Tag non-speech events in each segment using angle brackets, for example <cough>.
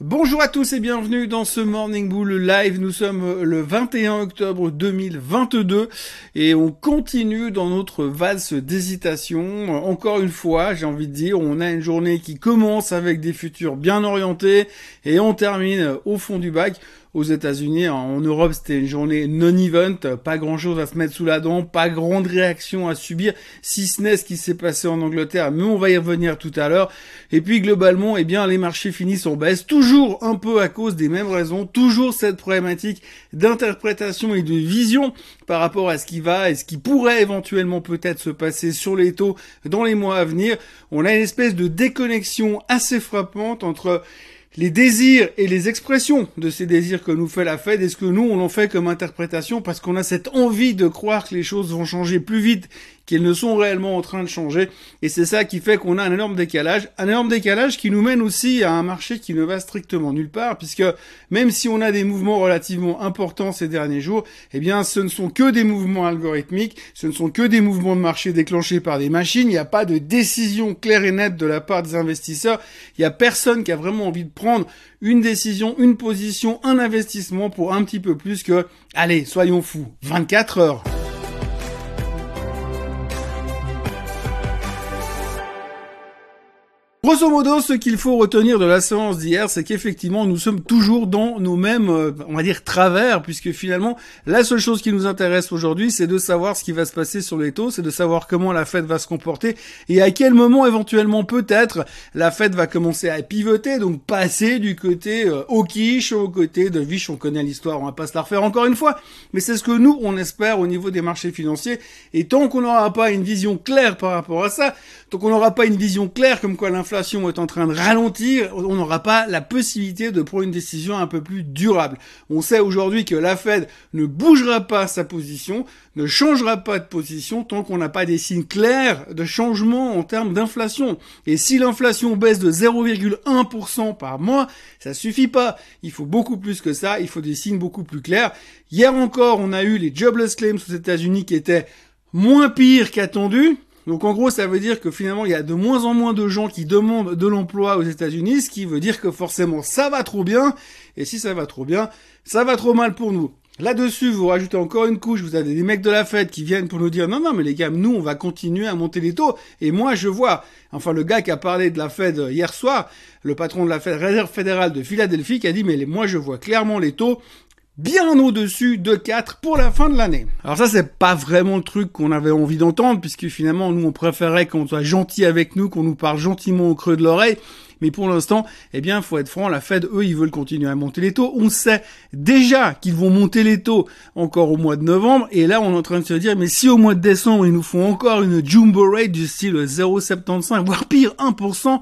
Bonjour à tous et bienvenue dans ce Morning Bull Live. Nous sommes le 21 octobre 2022 et on continue dans notre valse d'hésitation. Encore une fois, j'ai envie de dire, on a une journée qui commence avec des futurs bien orientés et on termine au fond du bac aux États-Unis. En Europe, c'était une journée non-event, pas grand-chose à se mettre sous la dent, pas grande réaction à subir, si ce n'est ce qui s'est passé en Angleterre, mais on va y revenir tout à l'heure. Et puis globalement, eh bien, les marchés finissent en baisse, toujours un peu à cause des mêmes raisons, toujours cette problématique d'interprétation et de vision par rapport à ce qui va et ce qui pourrait éventuellement peut-être se passer sur les taux dans les mois à venir. On a une espèce de déconnexion assez frappante entre les désirs et les expressions de ces désirs que nous fait la Fed, est-ce que nous, on en fait comme interprétation parce qu'on a cette envie de croire que les choses vont changer plus vite qu'ils ne sont réellement en train de changer. Et c'est ça qui fait qu'on a un énorme décalage. Un énorme décalage qui nous mène aussi à un marché qui ne va strictement nulle part, puisque même si on a des mouvements relativement importants ces derniers jours, eh bien, ce ne sont que des mouvements algorithmiques, ce ne sont que des mouvements de marché déclenchés par des machines. Il n'y a pas de décision claire et nette de la part des investisseurs. Il n'y a personne qui a vraiment envie de prendre une décision, une position, un investissement pour un petit peu plus que, allez, soyons fous, 24 heures. Grosso modo, ce qu'il faut retenir de la séance d'hier, c'est qu'effectivement, nous sommes toujours dans nos mêmes, euh, on va dire, travers, puisque finalement, la seule chose qui nous intéresse aujourd'hui, c'est de savoir ce qui va se passer sur les taux, c'est de savoir comment la Fed va se comporter et à quel moment, éventuellement, peut-être, la Fed va commencer à pivoter, donc passer du côté euh, hawkish au côté de viche. On connaît l'histoire, on va pas se la refaire encore une fois, mais c'est ce que nous, on espère au niveau des marchés financiers. Et tant qu'on n'aura pas une vision claire par rapport à ça, tant qu'on n'aura pas une vision claire comme quoi l'inflation est en train de ralentir, on n'aura pas la possibilité de prendre une décision un peu plus durable. On sait aujourd'hui que la Fed ne bougera pas sa position, ne changera pas de position tant qu'on n'a pas des signes clairs de changement en termes d'inflation. Et si l'inflation baisse de 0,1% par mois, ça suffit pas. Il faut beaucoup plus que ça, il faut des signes beaucoup plus clairs. Hier encore, on a eu les jobless claims aux États-Unis qui étaient moins pires qu'attendu. Donc en gros, ça veut dire que finalement, il y a de moins en moins de gens qui demandent de l'emploi aux États-Unis, ce qui veut dire que forcément, ça va trop bien. Et si ça va trop bien, ça va trop mal pour nous. Là-dessus, vous rajoutez encore une couche, vous avez des mecs de la fête qui viennent pour nous dire non, non, mais les gars, nous, on va continuer à monter les taux. Et moi, je vois, enfin, le gars qui a parlé de la Fed hier soir, le patron de la Fed, Réserve fédérale de Philadelphie, qui a dit, mais moi, je vois clairement les taux bien au-dessus de 4 pour la fin de l'année. Alors ça, c'est pas vraiment le truc qu'on avait envie d'entendre, puisque finalement, nous, on préférait qu'on soit gentil avec nous, qu'on nous parle gentiment au creux de l'oreille. Mais pour l'instant, eh bien, faut être franc, la Fed, eux, ils veulent continuer à monter les taux. On sait déjà qu'ils vont monter les taux encore au mois de novembre. Et là, on est en train de se dire, mais si au mois de décembre, ils nous font encore une jumbo rate du style 0,75, voire pire, 1%,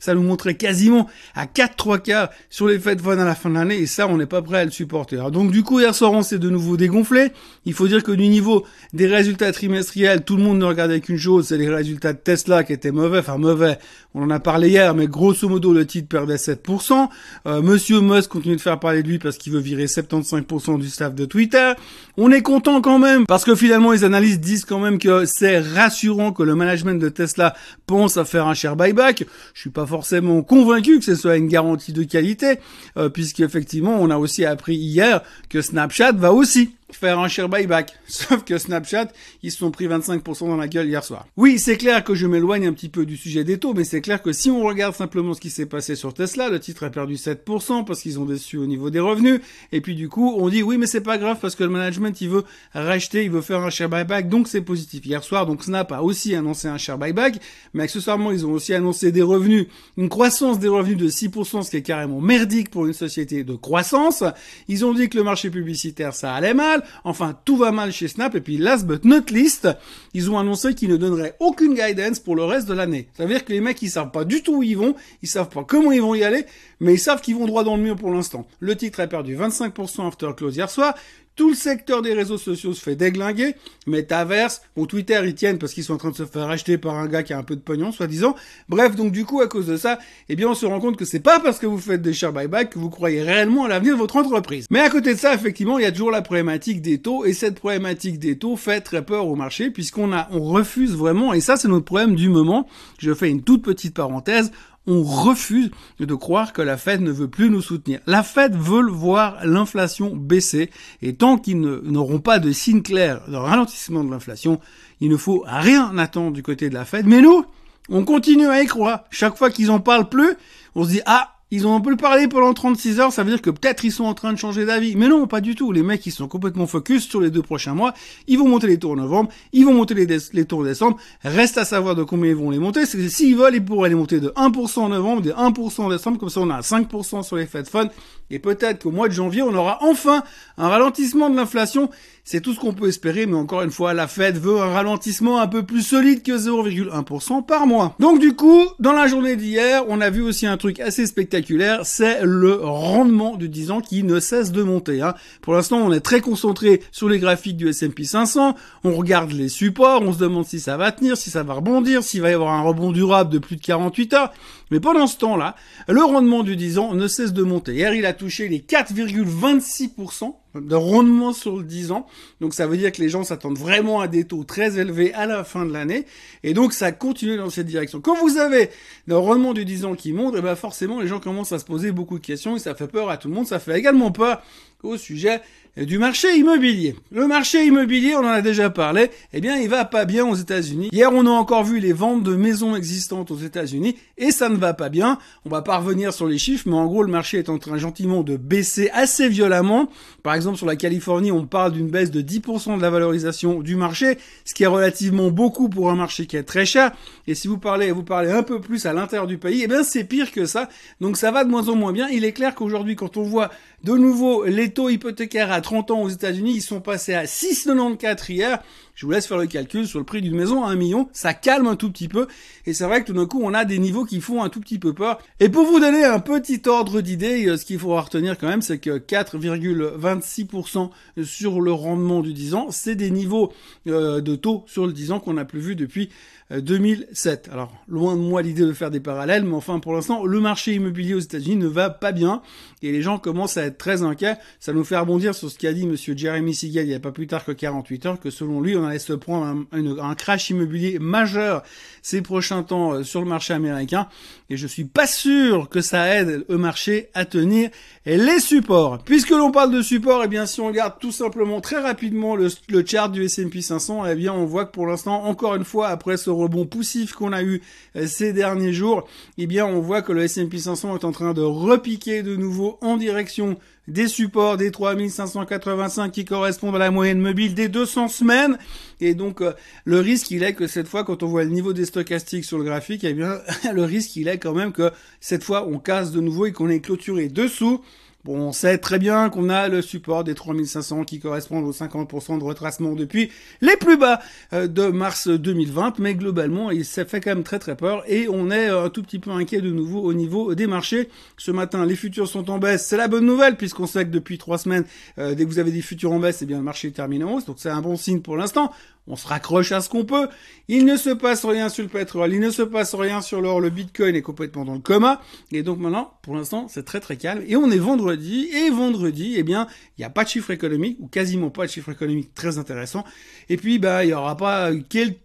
ça nous montrait quasiment à 4 3 quarts sur les fêtes fun à la fin de l'année et ça on n'est pas prêt à le supporter. donc du coup hier soir on s'est de nouveau dégonflé. Il faut dire que du niveau des résultats trimestriels, tout le monde ne regardait qu'une chose, c'est les résultats de Tesla qui étaient mauvais, enfin mauvais. On en a parlé hier, mais grosso modo le titre perdait 7%. Euh, Monsieur Musk continue de faire parler de lui parce qu'il veut virer 75% du staff de Twitter. On est content quand même parce que finalement les analystes disent quand même que c'est rassurant que le management de Tesla pense à faire un share buyback. Je suis pas forcément convaincu que ce soit une garantie de qualité, euh, puisqu'effectivement, on a aussi appris hier que Snapchat va aussi faire un share buyback. <laughs> Sauf que Snapchat, ils se sont pris 25% dans la gueule hier soir. Oui, c'est clair que je m'éloigne un petit peu du sujet des taux, mais c'est clair que si on regarde simplement ce qui s'est passé sur Tesla, le titre a perdu 7% parce qu'ils ont déçu au niveau des revenus. Et puis du coup, on dit oui, mais c'est pas grave parce que le management, il veut racheter, il veut faire un share buyback, donc c'est positif. Hier soir, donc Snap a aussi annoncé un share buyback, mais accessoirement, ils ont aussi annoncé des revenus, une croissance des revenus de 6%, ce qui est carrément merdique pour une société de croissance. Ils ont dit que le marché publicitaire, ça allait mal. Enfin, tout va mal chez Snap. Et puis, last but not least, ils ont annoncé qu'ils ne donneraient aucune guidance pour le reste de l'année. Ça veut dire que les mecs, ils savent pas du tout où ils vont, ils savent pas comment ils vont y aller, mais ils savent qu'ils vont droit dans le mur pour l'instant. Le titre a perdu 25% after close hier soir. Tout le secteur des réseaux sociaux se fait déglinguer. Metaverse, bon Twitter ils tiennent parce qu'ils sont en train de se faire acheter par un gars qui a un peu de pognon, soi-disant. Bref, donc du coup à cause de ça, eh bien on se rend compte que c'est pas parce que vous faites des share buyback que vous croyez réellement à l'avenir de votre entreprise. Mais à côté de ça, effectivement, il y a toujours la problématique des taux et cette problématique des taux fait très peur au marché puisqu'on a, on refuse vraiment et ça c'est notre problème du moment. Je fais une toute petite parenthèse on refuse de croire que la Fed ne veut plus nous soutenir. La Fed veut voir l'inflation baisser et tant qu'ils n'auront pas de signe clair de ralentissement de l'inflation, il ne faut rien attendre du côté de la Fed. Mais nous, on continue à y croire. Chaque fois qu'ils en parlent plus, on se dit ah ils ont un peu parlé pendant 36 heures, ça veut dire que peut-être ils sont en train de changer d'avis. Mais non, pas du tout. Les mecs, ils sont complètement focus sur les deux prochains mois. Ils vont monter les taux en novembre, ils vont monter les, taux en décembre. Reste à savoir de combien ils vont les monter. S'ils veulent, ils pourraient les monter de 1% en novembre, de 1% en décembre. Comme ça, on a 5% sur les Fed Fund. Et peut-être qu'au mois de janvier, on aura enfin un ralentissement de l'inflation c'est tout ce qu'on peut espérer, mais encore une fois, la Fed veut un ralentissement un peu plus solide que 0,1% par mois. Donc du coup, dans la journée d'hier, on a vu aussi un truc assez spectaculaire, c'est le rendement du 10 ans qui ne cesse de monter. Hein. Pour l'instant, on est très concentré sur les graphiques du S&P 500, on regarde les supports, on se demande si ça va tenir, si ça va rebondir, s'il va y avoir un rebond durable de plus de 48 heures. Mais pendant ce temps-là, le rendement du 10 ans ne cesse de monter. Hier, il a touché les 4,26% de rendement sur le 10 ans. Donc ça veut dire que les gens s'attendent vraiment à des taux très élevés à la fin de l'année. Et donc ça continue dans cette direction. Quand vous avez le rendement du 10 ans qui monte, et eh ben forcément les gens commencent à se poser beaucoup de questions et ça fait peur à tout le monde. Ça fait également peur au sujet du marché immobilier. Le marché immobilier, on en a déjà parlé, eh bien, il va pas bien aux États-Unis. Hier, on a encore vu les ventes de maisons existantes aux États-Unis et ça ne va pas bien. On va pas revenir sur les chiffres, mais en gros, le marché est en train gentiment de baisser assez violemment. Par exemple, sur la Californie, on parle d'une baisse de 10% de la valorisation du marché, ce qui est relativement beaucoup pour un marché qui est très cher. Et si vous parlez, vous parlez un peu plus à l'intérieur du pays, eh bien, c'est pire que ça. Donc, ça va de moins en moins bien. Il est clair qu'aujourd'hui, quand on voit de nouveau les taux hypothécaires à 30 ans aux États-Unis, ils sont passés à 6,94 hier. Je vous laisse faire le calcul sur le prix d'une maison à 1 million. Ça calme un tout petit peu. Et c'est vrai que tout d'un coup, on a des niveaux qui font un tout petit peu peur. Et pour vous donner un petit ordre d'idée, euh, ce qu'il faudra retenir quand même, c'est que 4,26% sur le rendement du 10 ans, c'est des niveaux euh, de taux sur le 10 ans qu'on n'a plus vu depuis 2007. Euh, Alors, loin de moi l'idée de faire des parallèles, mais enfin, pour l'instant, le marché immobilier aux États-Unis ne va pas bien et les gens commencent à être très inquiets. Ça nous fait rebondir sur ce qu'a dit monsieur Jeremy Siegel il n'y a pas plus tard que 48 heures, que selon lui, on allait se prendre un, crash immobilier majeur ces prochains temps euh, sur le marché américain. Et je suis pas sûr que ça aide le marché à tenir les supports. Puisque l'on parle de supports, et eh bien, si on regarde tout simplement très rapidement le, le chart du S&P 500, eh bien, on voit que pour l'instant, encore une fois, après ce rebond poussif qu'on a eu euh, ces derniers jours, eh bien, on voit que le S&P 500 est en train de repiquer de nouveau en direction des supports des 3585 qui correspondent à la moyenne mobile des 200 semaines. Et donc, euh, le risque, il est que cette fois, quand on voit le niveau des stochastiques sur le graphique, eh bien, <laughs> le risque, il est quand même que cette fois, on casse de nouveau et qu'on est clôturé dessous. On sait très bien qu'on a le support des 3500 qui correspondent aux 50% de retracement depuis les plus bas euh, de mars 2020, mais globalement, ça fait quand même très très peur et on est euh, un tout petit peu inquiet de nouveau au niveau des marchés. Ce matin, les futurs sont en baisse, c'est la bonne nouvelle puisqu'on sait que depuis trois semaines, euh, dès que vous avez des futurs en baisse, eh bien le marché termine en hausse, donc c'est un bon signe pour l'instant on se raccroche à ce qu'on peut. Il ne se passe rien sur le pétrole, il ne se passe rien sur l'or, le bitcoin est complètement dans le coma. Et donc maintenant, pour l'instant, c'est très très calme. Et on est vendredi, et vendredi, eh bien, il n'y a pas de chiffre économique, ou quasiment pas de chiffre économique très intéressant. Et puis, bah, il y aura pas,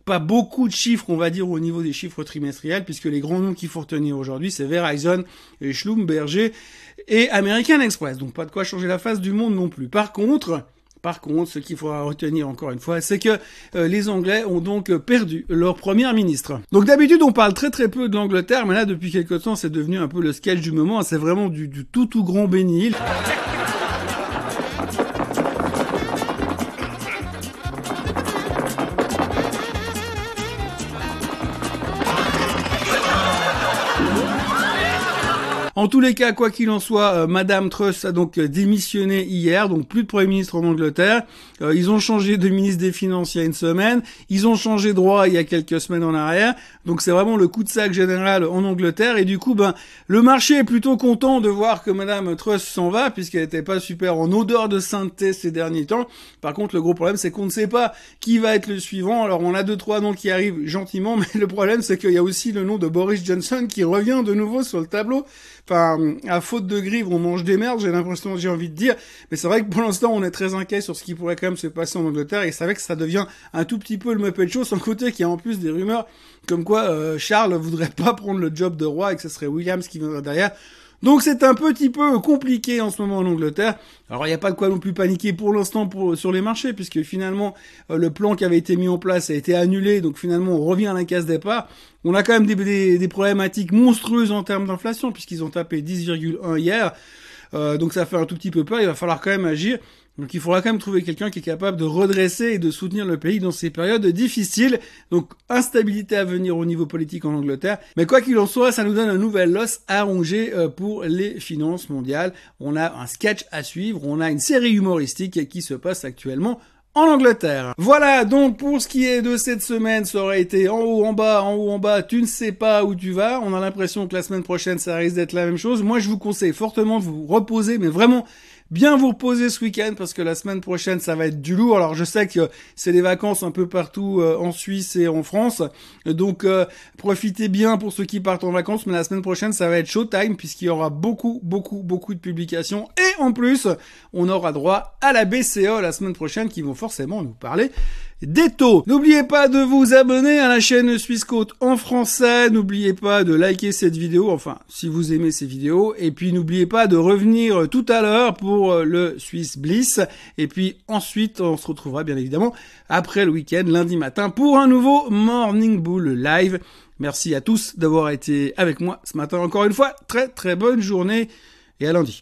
pas beaucoup de chiffres, on va dire, au niveau des chiffres trimestriels, puisque les grands noms qu'il faut retenir aujourd'hui, c'est Verizon, Schlumberger et American Express. Donc pas de quoi changer la face du monde non plus. Par contre, par contre, ce qu'il faudra retenir encore une fois, c'est que euh, les Anglais ont donc perdu leur premier ministre. Donc d'habitude, on parle très très peu de l'Angleterre, mais là, depuis quelque temps, c'est devenu un peu le sketch du moment. C'est vraiment du, du tout tout grand bénil. En tous les cas, quoi qu'il en soit, euh, Madame Truss a donc euh, démissionné hier, donc plus de Premier ministre en Angleterre. Euh, ils ont changé de ministre des Finances il y a une semaine. Ils ont changé de droit il y a quelques semaines en arrière. Donc c'est vraiment le coup de sac général en Angleterre. Et du coup, ben, le marché est plutôt content de voir que Madame Truss s'en va, puisqu'elle n'était pas super en odeur de sainteté ces derniers temps. Par contre, le gros problème, c'est qu'on ne sait pas qui va être le suivant. Alors on a deux, trois noms qui arrivent gentiment, <laughs> mais le problème, c'est qu'il y a aussi le nom de Boris Johnson qui revient de nouveau sur le tableau. Enfin, à faute de grive, on mange des merdes, j'ai l'impression, j'ai envie de dire. Mais c'est vrai que pour l'instant, on est très inquiet sur ce qui pourrait quand même se passer en Angleterre. Et c'est vrai que ça devient un tout petit peu le Muppet Show, sans côté qu'il y a en plus des rumeurs comme quoi euh, Charles voudrait <laughs> pas prendre le job de roi et que ce serait Williams qui viendrait derrière. Donc c'est un petit peu compliqué en ce moment en Angleterre. Alors il n'y a pas de quoi non plus paniquer pour l'instant sur les marchés, puisque finalement euh, le plan qui avait été mis en place a été annulé, donc finalement on revient à la case départ. On a quand même des, des, problématiques monstrueuses en termes d'inflation, puisqu'ils ont tapé 10,1 hier. Euh, donc ça fait un tout petit peu peur, il va falloir quand même agir. Donc il faudra quand même trouver quelqu'un qui est capable de redresser et de soutenir le pays dans ces périodes difficiles. Donc instabilité à venir au niveau politique en Angleterre. Mais quoi qu'il en soit, ça nous donne un nouvel os à ronger euh, pour les finances mondiales. On a un sketch à suivre, on a une série humoristique qui se passe actuellement en Angleterre. Voilà donc pour ce qui est de cette semaine, ça aurait été en haut, en bas, en haut, en bas, tu ne sais pas où tu vas. On a l'impression que la semaine prochaine ça risque d'être la même chose. Moi je vous conseille fortement de vous reposer, mais vraiment bien vous reposer ce week-end parce que la semaine prochaine ça va être du lourd. Alors je sais que c'est des vacances un peu partout euh, en Suisse et en France, donc euh, profitez bien pour ceux qui partent en vacances. Mais la semaine prochaine ça va être showtime puisqu'il y aura beaucoup, beaucoup, beaucoup de publications et en plus on aura droit à la BCE la semaine prochaine qui vont forcément nous parler N'oubliez pas de vous abonner à la chaîne Suisse Côte en français. N'oubliez pas de liker cette vidéo, enfin, si vous aimez ces vidéos. Et puis, n'oubliez pas de revenir tout à l'heure pour euh, le Swiss Bliss. Et puis, ensuite, on se retrouvera bien évidemment après le week-end, lundi matin, pour un nouveau Morning Bull Live. Merci à tous d'avoir été avec moi ce matin encore une fois. Très, très bonne journée et à lundi.